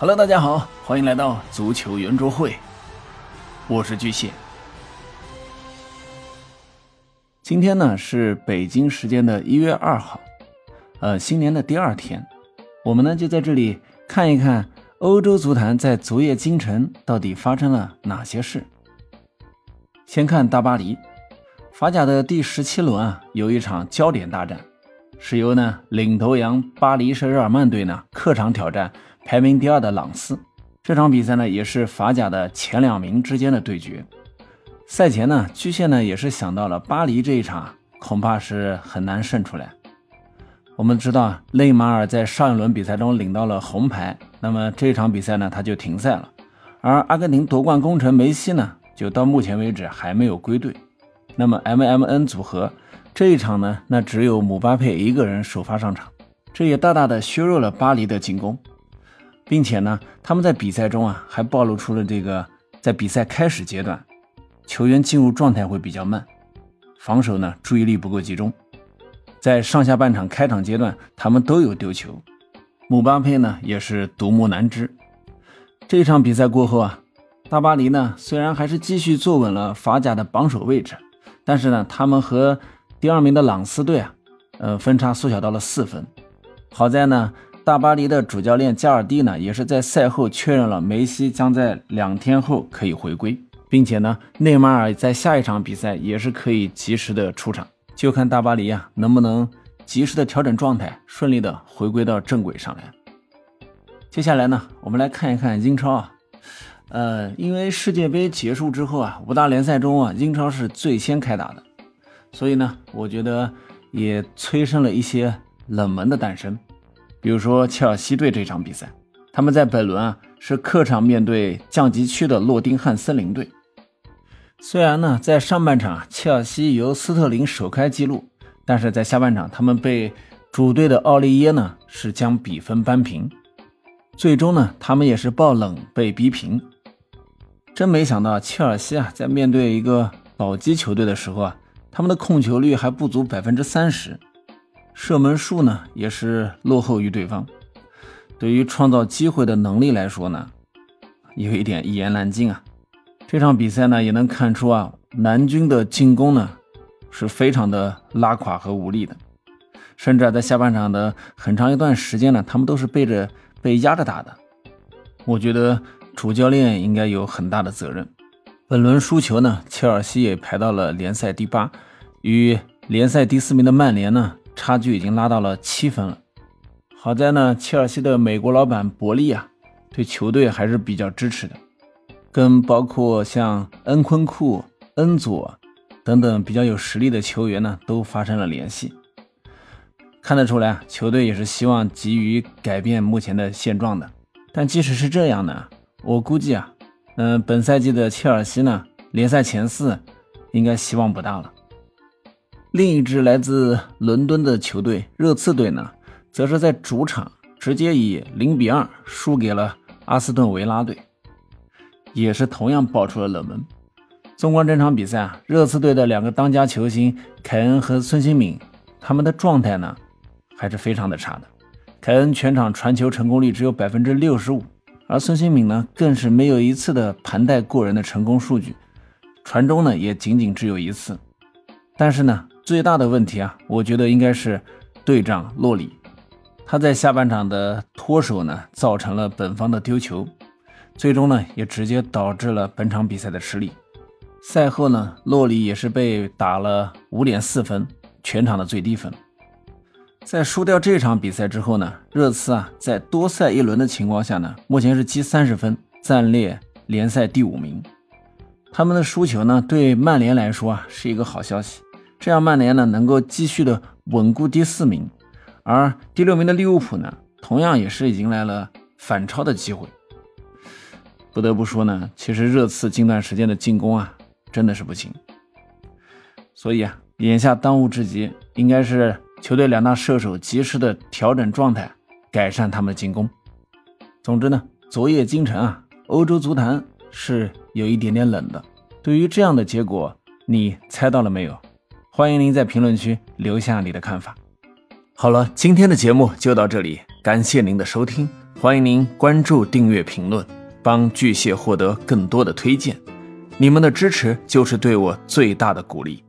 Hello，大家好，欢迎来到足球圆桌会，我是巨蟹。今天呢是北京时间的一月二号，呃，新年的第二天，我们呢就在这里看一看欧洲足坛在昨夜今晨到底发生了哪些事。先看大巴黎，法甲的第十七轮啊，有一场焦点大战，是由呢领头羊巴黎圣日耳曼队呢客场挑战。排名第二的朗斯，这场比赛呢也是法甲的前两名之间的对决。赛前呢，巨蟹呢也是想到了巴黎这一场恐怕是很难胜出来。我们知道内马尔在上一轮比赛中领到了红牌，那么这一场比赛呢他就停赛了。而阿根廷夺冠功臣梅西呢，就到目前为止还没有归队。那么 M M N 组合这一场呢，那只有姆巴佩一个人首发上场，这也大大的削弱了巴黎的进攻。并且呢，他们在比赛中啊，还暴露出了这个在比赛开始阶段，球员进入状态会比较慢，防守呢注意力不够集中，在上下半场开场阶段，他们都有丢球，姆巴佩呢也是独木难支。这场比赛过后啊，大巴黎呢虽然还是继续坐稳了法甲的榜首位置，但是呢，他们和第二名的朗斯队啊，呃，分差缩小到了四分。好在呢。大巴黎的主教练加尔蒂呢，也是在赛后确认了梅西将在两天后可以回归，并且呢，内马尔在下一场比赛也是可以及时的出场，就看大巴黎啊能不能及时的调整状态，顺利的回归到正轨上来。接下来呢，我们来看一看英超啊，呃，因为世界杯结束之后啊，五大联赛中啊，英超是最先开打的，所以呢，我觉得也催生了一些冷门的诞生。比如说切尔西队这场比赛，他们在本轮啊是客场面对降级区的诺丁汉森林队。虽然呢在上半场切尔西由斯特林首开纪录，但是在下半场他们被主队的奥利耶呢是将比分扳平，最终呢他们也是爆冷被逼平。真没想到切尔西啊在面对一个保级球队的时候啊，他们的控球率还不足百分之三十。射门数呢也是落后于对方，对于创造机会的能力来说呢，有一点一言难尽啊。这场比赛呢也能看出啊，南军的进攻呢是非常的拉垮和无力的，甚至啊在下半场的很长一段时间呢，他们都是背着被压着打的。我觉得主教练应该有很大的责任。本轮输球呢，切尔西也排到了联赛第八，与联赛第四名的曼联呢。差距已经拉到了七分了。好在呢，切尔西的美国老板伯利啊，对球队还是比较支持的，跟包括像恩昆库、恩佐等等比较有实力的球员呢，都发生了联系。看得出来，球队也是希望急于改变目前的现状的。但即使是这样呢，我估计啊，嗯，本赛季的切尔西呢，联赛前四应该希望不大了。另一支来自伦敦的球队热刺队呢，则是在主场直接以零比二输给了阿斯顿维拉队，也是同样爆出了冷门。纵观这场比赛啊，热刺队的两个当家球星凯恩和孙兴敏，他们的状态呢还是非常的差的。凯恩全场传球成功率只有百分之六十五，而孙兴敏呢更是没有一次的盘带过人的成功数据，传中呢也仅仅只有一次。但是呢。最大的问题啊，我觉得应该是队长洛里，他在下半场的脱手呢，造成了本方的丢球，最终呢也直接导致了本场比赛的失利。赛后呢，洛里也是被打了五点四分，全场的最低分。在输掉这场比赛之后呢，热刺啊在多赛一轮的情况下呢，目前是积三十分，暂列联赛第五名。他们的输球呢，对曼联来说啊是一个好消息。这样，曼联呢能够继续的稳固第四名，而第六名的利物浦呢，同样也是迎来了反超的机会。不得不说呢，其实热刺近段时间的进攻啊，真的是不行。所以啊，眼下当务之急应该是球队两大射手及时的调整状态，改善他们的进攻。总之呢，昨夜今晨啊，欧洲足坛是有一点点冷的。对于这样的结果，你猜到了没有？欢迎您在评论区留下你的看法。好了，今天的节目就到这里，感谢您的收听，欢迎您关注、订阅、评论，帮巨蟹获得更多的推荐。你们的支持就是对我最大的鼓励。